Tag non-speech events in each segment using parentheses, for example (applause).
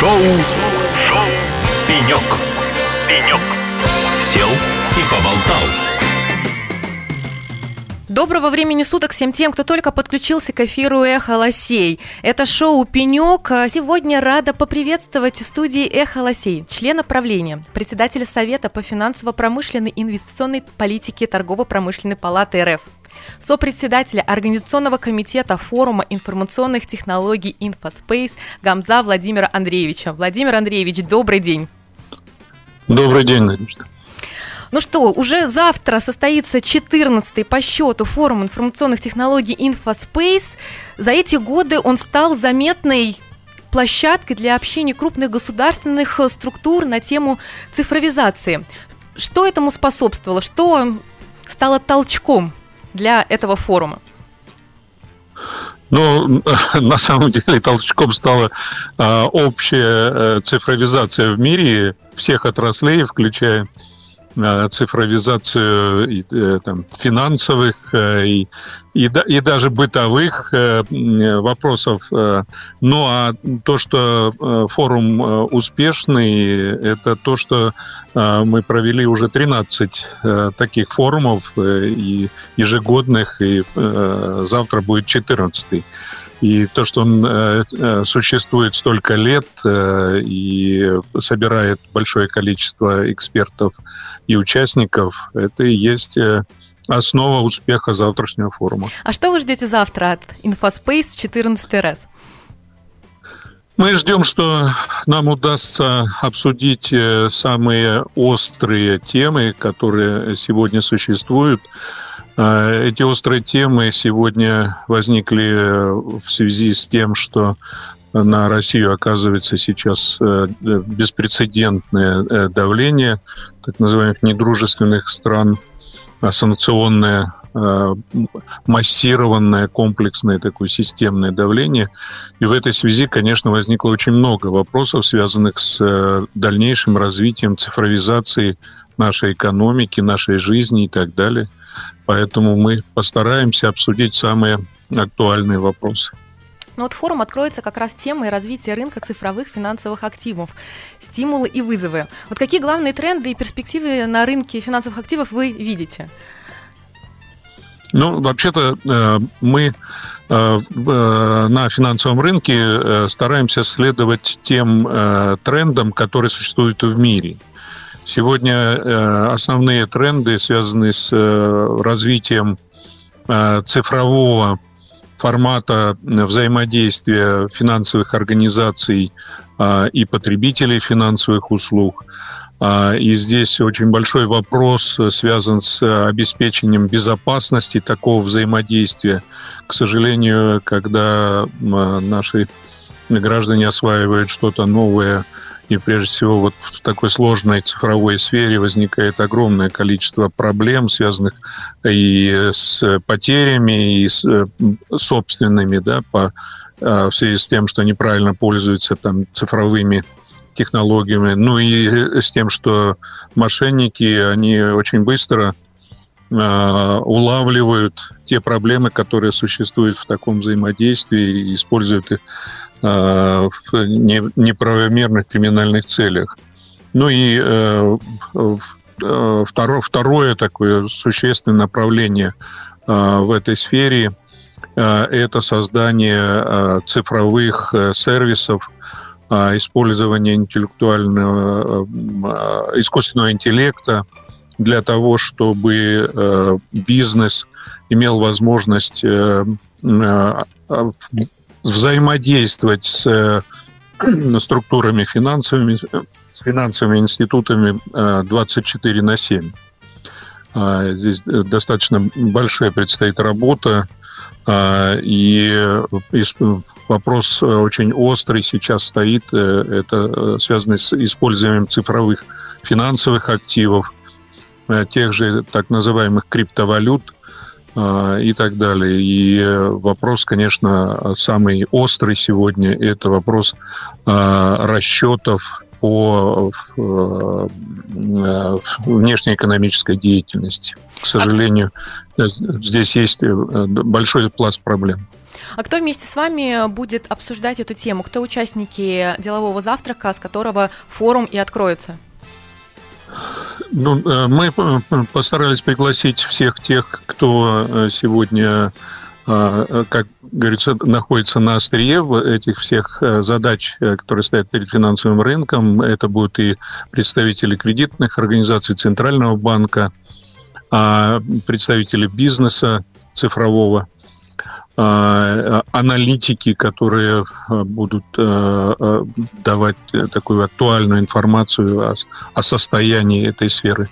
Шоу, Шоу. «Пенек». «Пенек». Сел и поболтал. Доброго времени суток всем тем, кто только подключился к эфиру «Эхо Лосей». Это шоу «Пенек». Сегодня рада поприветствовать в студии «Эхо Лосей» члена правления, председателя Совета по финансово-промышленной инвестиционной политике Торгово-промышленной палаты РФ, сопредседателя Организационного комитета форума информационных технологий «Инфоспейс» Гамза Владимира Андреевича. Владимир Андреевич, добрый день. Добрый день, Надежда. Ну что, уже завтра состоится 14-й по счету форум информационных технологий InfoSpace. За эти годы он стал заметной площадкой для общения крупных государственных структур на тему цифровизации. Что этому способствовало? Что стало толчком для этого форума? Ну, (laughs) на самом деле толчком стала а, общая э, цифровизация в мире всех отраслей, включая цифровизацию и, э, там, финансовых э, и, и, и даже бытовых вопросов. Ну а то, что форум успешный, это то, что мы провели уже 13 таких форумов и ежегодных, и завтра будет 14. И то, что он э, э, существует столько лет э, и собирает большое количество экспертов и участников, это и есть основа успеха завтрашнего форума. А что вы ждете завтра от InfoSpace в 14 раз? Мы ждем, что нам удастся обсудить самые острые темы, которые сегодня существуют эти острые темы сегодня возникли в связи с тем, что на Россию оказывается сейчас э, беспрецедентное э, давление так называемых недружественных стран, а санкционное э, массированное, комплексное такое системное давление. И в этой связи, конечно, возникло очень много вопросов, связанных с дальнейшим развитием цифровизации нашей экономики, нашей жизни и так далее – Поэтому мы постараемся обсудить самые актуальные вопросы. Ну вот форум откроется как раз темой развития рынка цифровых финансовых активов, стимулы и вызовы. Вот какие главные тренды и перспективы на рынке финансовых активов вы видите? Ну, вообще-то э, мы э, э, на финансовом рынке стараемся следовать тем трендам, которые существуют в мире. Сегодня э, основные тренды связаны с э, развитием э, цифрового формата взаимодействия финансовых организаций и потребителей финансовых услуг. И здесь очень большой вопрос связан с обеспечением безопасности такого взаимодействия. К сожалению, когда наши граждане осваивают что-то новое, и прежде всего вот в такой сложной цифровой сфере возникает огромное количество проблем, связанных и с потерями, и с э, собственными, да, по, э, в связи с тем, что неправильно пользуются там цифровыми технологиями, ну и с тем, что мошенники, они очень быстро э, улавливают те проблемы, которые существуют в таком взаимодействии, и используют их Э, в неправомерных криминальных целях. Ну и э, э, второе, второе такое существенное направление в этой сфере – это создание цифровых сервисов, использование интеллектуального, искусственного интеллекта для того, чтобы бизнес имел возможность взаимодействовать с э, (clears throat) структурами финансовыми, с финансовыми институтами 24 э, на 7. А, здесь э, достаточно большая предстоит работа, а, и вопрос очень острый сейчас стоит. Это связано с использованием цифровых финансовых активов, тех же так называемых криптовалют – и так далее. И э, вопрос, конечно, самый острый сегодня – это вопрос а, расчетов по э, внешнеэкономической деятельности. К сожалению, здесь есть э, большой пласт проблем. А кто вместе с вами будет обсуждать эту тему? Кто участники делового завтрака, с которого форум и откроется? Ну, э, мы постарались пригласить всех тех, кто э, сегодня, э, как говорится, находится на острие этих всех задач, которые стоят перед финансовым рынком. Это будут и представители кредитных организаций Центрального банка, а представители бизнеса цифрового – аналитики, которые а, будут а, давать такую актуальную информацию о, о состоянии этой сферы.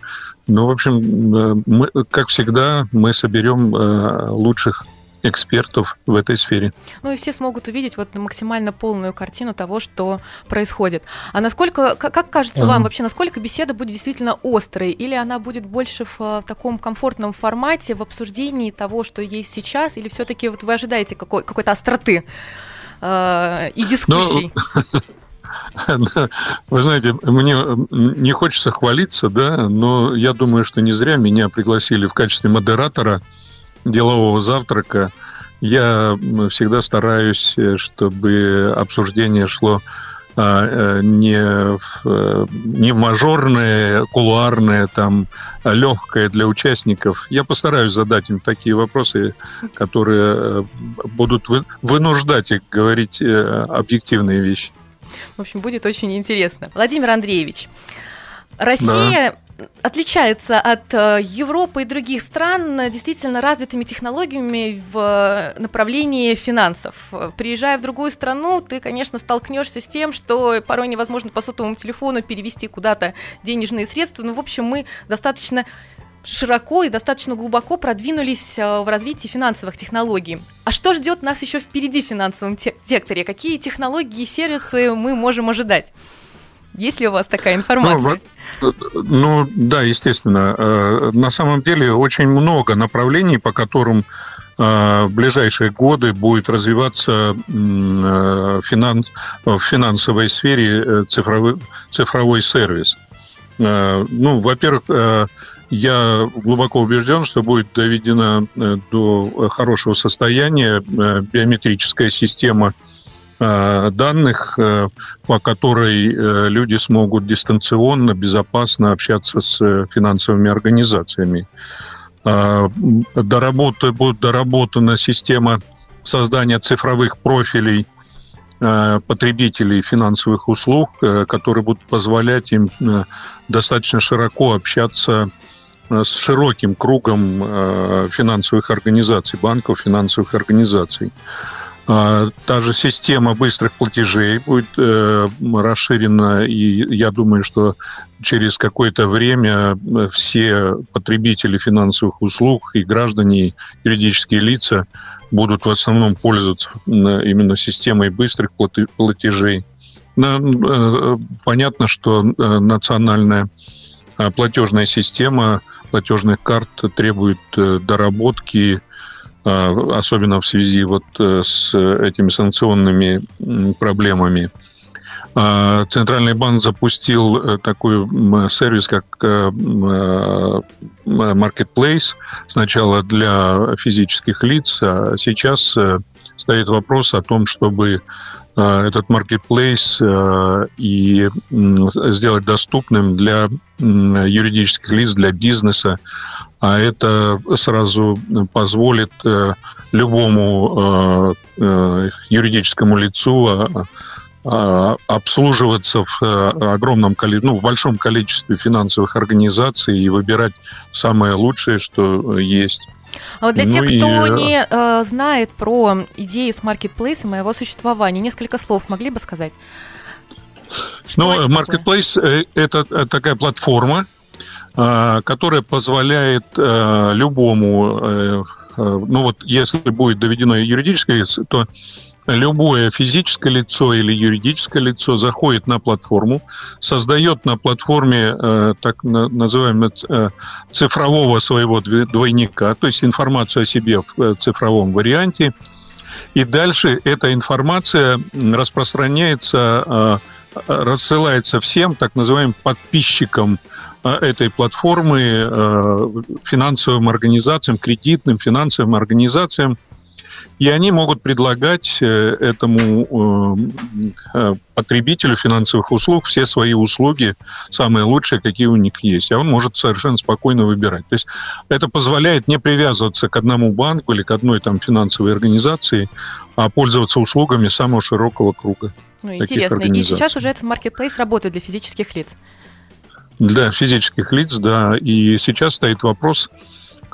Ну, в общем, мы, как всегда, мы соберем лучших экспертов в этой сфере. Ну и все смогут увидеть вот максимально полную картину того, что происходит. А насколько, как, кажется вам вообще, насколько беседа будет действительно острой, или она будет больше в, в таком комфортном формате, в обсуждении того, что есть сейчас, или все-таки вот вы ожидаете какой, какой-то остроты э, и дискуссий? (laughs) Ну... Вы знаете, мне не хочется хвалиться, да, но я думаю, что не зря меня пригласили в качестве модератора делового завтрака я всегда стараюсь, э, чтобы обсуждение шло а, э, не в, э, не мажорное, кулуарное, там, а легкое для участников. Я постараюсь задать им такие вопросы, которые будут вынуждать их говорить объективные вещи. В общем, будет очень интересно. Владимир Андреевич, Россия да отличается от э, Европы и других стран действительно развитыми технологиями в направлении финансов. Приезжая в другую страну, ты, конечно, столкнешься с тем, что порой невозможно по сотовому телефону перевести куда-то денежные средства. Но, ну, в общем, мы достаточно широко и достаточно глубоко продвинулись э, в развитии финансовых технологий. А что ждет нас еще впереди в финансовом секторе? Какие технологии и сервисы мы можем ожидать? Есть ли у вас такая информация? Ну, ну да, естественно. Э, на самом деле очень много направлений, по которым э, в ближайшие годы будет развиваться э, в финансовой сфере цифровой, цифровой сервис. Ну, во-первых, я глубоко убежден, что будет доведена до хорошего состояния биометрическая система данных, э, по которой э, люди смогут дистанционно, безопасно общаться с финансовыми организациями. Доработа, будет доработана система создания цифровых профилей потребителей финансовых услуг, которые будут позволять им достаточно широко общаться с широким кругом финансовых организаций, банков, финансовых организаций. А, та же система быстрых платежей будет э, расширена, и я думаю, что через какое-то время э, все потребители финансовых услуг и граждане, юридические лица будут в основном пользоваться именно системой быстрых платежей. Э, понятно, что национальная платежная система платежных карт требует доработки особенно в связи вот э, с этими санкционными проблемами. А, Центральный банк запустил э, такой сервис, как э, Marketplace, сначала для физических лиц, а сейчас стоит вопрос о том, чтобы этот маркетплейс и сделать доступным для юридических лиц, для бизнеса, а это сразу позволит э, любому э, э, юридическому лицу обслуживаться в огромном количестве, ну, в большом количестве финансовых организаций и выбирать самое лучшее, что есть. А вот для ну тех, и... кто не э, знает про идею с маркетплейсом и его существование, несколько слов могли бы сказать? Что ну, Marketplace – это такая платформа, Э, которая позволяет э, любому, э, ну вот если будет доведено юридическое лицо, то любое физическое лицо или юридическое лицо заходит на платформу, создает на платформе так называемого цифрового своего двойника, то есть информацию о себе в цифровом варианте, и дальше эта информация распространяется, рассылается всем так называемым подписчикам Э, этой платформы э, финансовым организациям, кредитным финансовым организациям. И они могут предлагать этому потребителю финансовых услуг все свои услуги, самые лучшие, какие у них есть. А он может совершенно спокойно выбирать. То есть это позволяет не привязываться к одному банку или к одной там финансовой организации, а пользоваться услугами самого широкого круга. Ну, интересно. И сейчас уже этот маркетплейс работает для физических лиц. Для физических лиц, да. И сейчас стоит вопрос,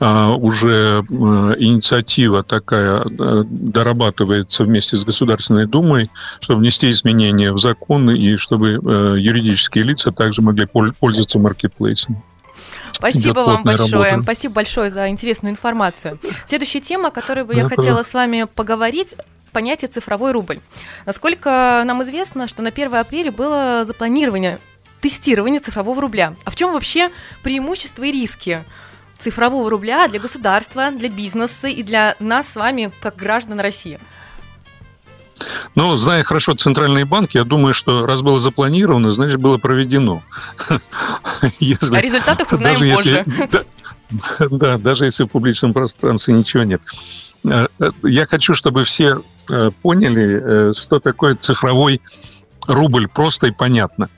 уже э, инициатива такая э, дорабатывается вместе с Государственной Думой, чтобы внести изменения в законы и чтобы э, юридические лица также могли пользоваться маркетплейсом. Спасибо вам большое. Работа. Спасибо большое за интересную информацию. Следующая тема, о которой бы я хотела с вами поговорить, понятие цифровой рубль. Насколько нам известно, что на 1 апреля было запланирование тестирование цифрового рубля. А в чем вообще преимущества и риски цифрового рубля для государства, для бизнеса и для нас с вами, как граждан России? Ну, зная хорошо Центральный банк, я думаю, что раз было запланировано, значит, было проведено. (laughs) Если, О результатах узнаем даже позже. Если, (laughs) да, да, даже если в публичном пространстве ничего нет. Э, э, я хочу, чтобы все э, поняли, что такое цифровой рубль, просто и понятно.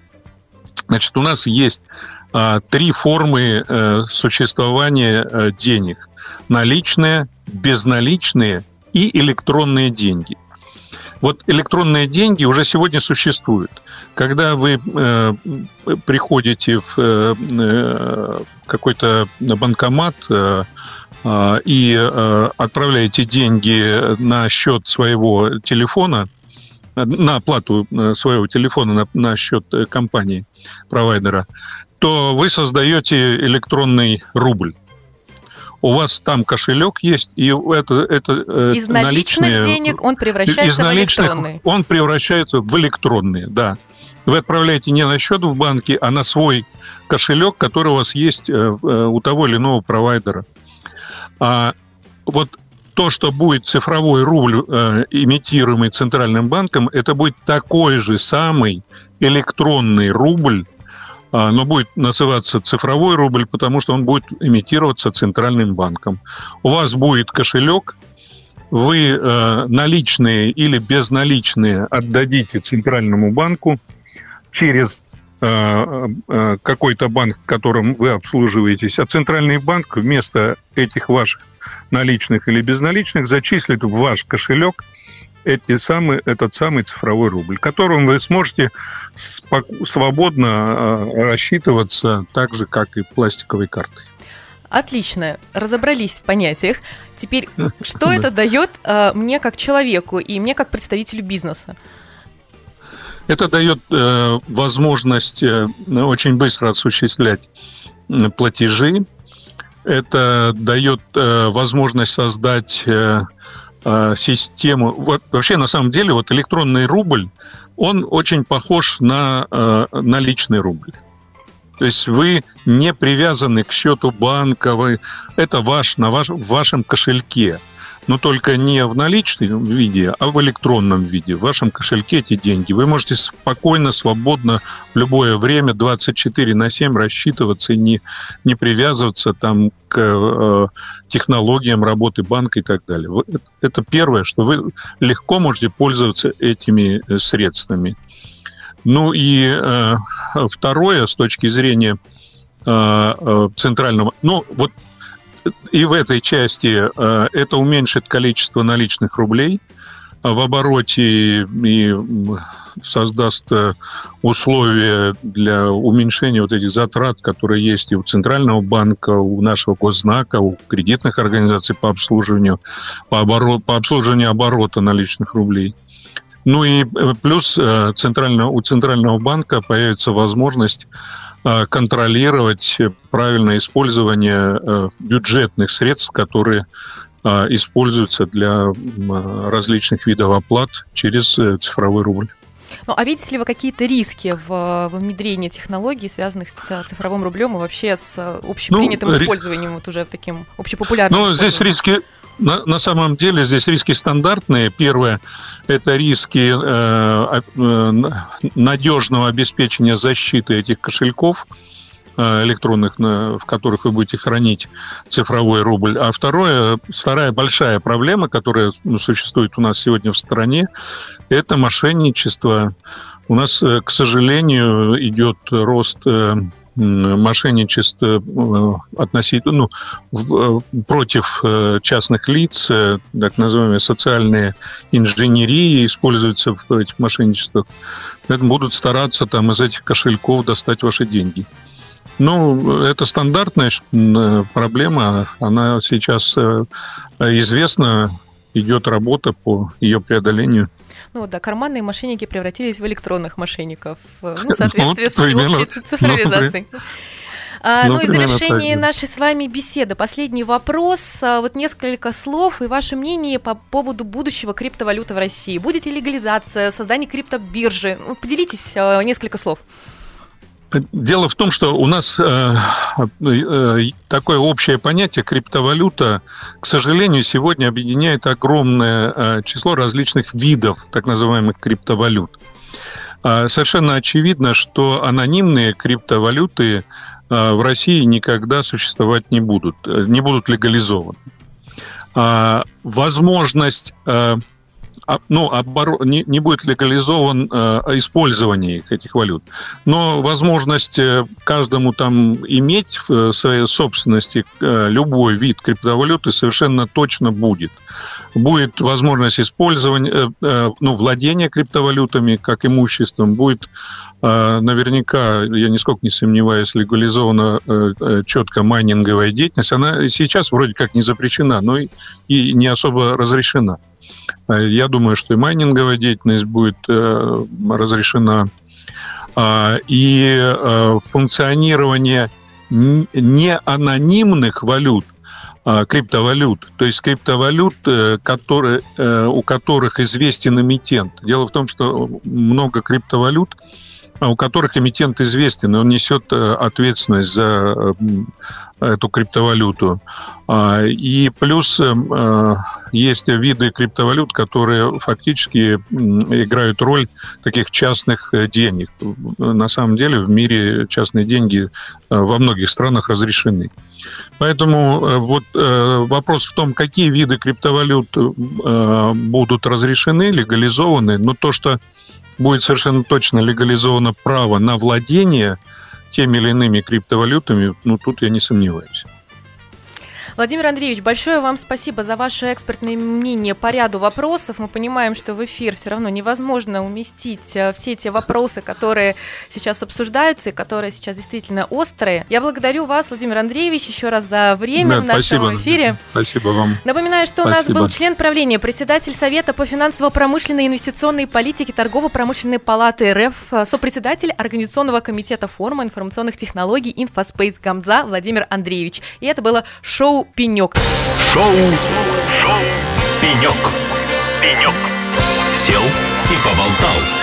Значит, у нас есть три формы э, существования э, денег. Наличные, безналичные и электронные деньги. Вот электронные деньги уже сегодня существуют. Когда вы э, приходите в э, э какой-то банкомат э, и э, отправляете деньги на счет своего телефона, на оплату своего телефона на, на счет компании, провайдера, то вы создаете электронный рубль. У вас там кошелек есть, и это, это э, из наличных наличные, денег он превращается из наличных, в электронный. Он превращается в электронные, да. Вы отправляете не на счет в банке, а на свой кошелек, который у вас есть э, э, у того или иного провайдера. А вот то, что будет цифровой рубль, э, имитируемый Центральным банком, это будет такой же самый электронный рубль, но будет называться цифровой рубль, потому что он будет имитироваться центральным банком. У вас будет кошелек, вы э, наличные или безналичные отдадите центральному банку через э, э, какой-то банк, которым вы обслуживаетесь, а центральный банк вместо этих ваших наличных или безналичных зачислит в ваш кошелек – эти самые, этот самый цифровой рубль, которым вы сможете свободно а, рассчитываться так же, как и пластиковой картой. Отлично, разобрались в понятиях. Теперь, (laughs) что это дает э, мне как человеку и мне как представителю бизнеса? Это дает э, возможность э, очень быстро осуществлять платежи. Это дает э, возможность создать э, Э, систему. Вот, вообще, на самом деле, вот электронный рубль, он очень похож на э, наличный рубль. То есть вы не привязаны к счету банка, вы, это ваш, на ваш, в вашем кошельке но только не в наличном виде, а в электронном виде. В вашем кошельке эти деньги. Вы можете спокойно, свободно в любое время 24 на 7 рассчитываться и не, не привязываться там к э, технологиям работы банка и так далее. Это первое, что вы легко можете пользоваться этими э, средствами. Ну и э, второе, с точки зрения э, э центрального... Ну, вот и в этой части э, это уменьшит количество наличных рублей в обороте и создаст э, условия для уменьшения вот этих затрат, которые есть и у Центрального банка, у нашего госзнака, у кредитных организаций по обслуживанию, по, оборот, по обслуживанию оборота наличных рублей. Ну и э, плюс центрального, у Центрального банка появится возможность контролировать правильное использование э, бюджетных средств, которые э, используются для различных видов оплат через цифровой рубль. Ну, а видите ли вы какие-то риски в, во внедрении технологий, связанных с цифровым рублем и вообще с общепринятым ну, использованием, вот уже таким общепопулярным? Ну, здесь риски на, на самом деле здесь риски стандартные. Первое – это риски э, э, надежного обеспечения защиты этих кошельков. электронных, в которых вы будете хранить цифровой рубль. А второе, вторая большая проблема, которая ну, существует у нас сегодня в стране, это мошенничество. У нас, к сожалению, идет рост мошенничество э, относительно, ну, э, против э, частных лиц, так называемые социальные инженерии используются в этих мошенничествах. Поэтому будут стараться там из этих кошельков достать ваши деньги. Ну, это стандартная проблема, она сейчас известна, идет работа по ее преодолению. Ну да, карманные мошенники превратились в электронных мошенников, э, ну, в соответствии с всеобщей (laughs) цифровизацией. А, ну, ну и так, нашей с вами беседы последний вопрос. А, вот несколько слов и ваше мнение по поводу будущего криптовалюты в России. Будет ли легализация, создание криптобиржи? Ну, поделитесь а, несколько слов. Дело в том, что у нас э, э, такое общее понятие криптовалюта, к сожалению, сегодня объединяет огромное э, число различных видов так называемых криптовалют. Э, совершенно очевидно, что анонимные криптовалюты э, в России никогда существовать не будут, э, не будут легализованы. Э, возможность э, ну, обор... не, не будет легализован э, использование этих валют. Но возможность э, каждому там иметь в э, своей собственности э, любой вид криптовалюты совершенно точно будет. Будет возможность использования, э, э, ну, владения криптовалютами как имуществом, будет э, наверняка, я нисколько не сомневаюсь, легализована четко майнинговая деятельность. Она сейчас вроде как не запрещена, но и, не особо разрешена. Я думаю, что и майнинговая деятельность будет разрешена. А, и функционирование не анонимных валют, криптовалют, то есть криптовалют, которые, у которых известен эмитент. Дело в том, что много криптовалют а у которых эмитент известен, и он несет э, ответственность за эту криптовалюту. А, и плюс э, есть виды криптовалют, которые фактически играют роль таких частных э, денег. На самом деле в мире частные деньги во многих странах разрешены. Поэтому вот вопрос в том, какие виды криптовалют будут разрешены, легализованы, но то, что будет совершенно точно легализовано право на владение теми или иными криптовалютами, ну, тут я не сомневаюсь. Владимир Андреевич, большое вам спасибо за ваше экспертное мнение по ряду вопросов. Мы понимаем, что в эфир все равно невозможно уместить э, все те вопросы, которые сейчас обсуждаются и которые сейчас действительно острые. Я благодарю вас, Владимир Андреевич, еще раз за время да, в нашем спасибо. эфире. Спасибо вам. Напоминаю, что спасибо. у нас был член правления, председатель Совета по финансово-промышленной и инвестиционной политике Торгово-промышленной палаты РФ, э, сопредседатель Организационного комитета форума информационных технологий Инфоспейс Гамза Владимир Андреевич. И это было шоу шоу «Пенек». Шоу, шоу «Пенек». «Пенек». Сел и поболтал.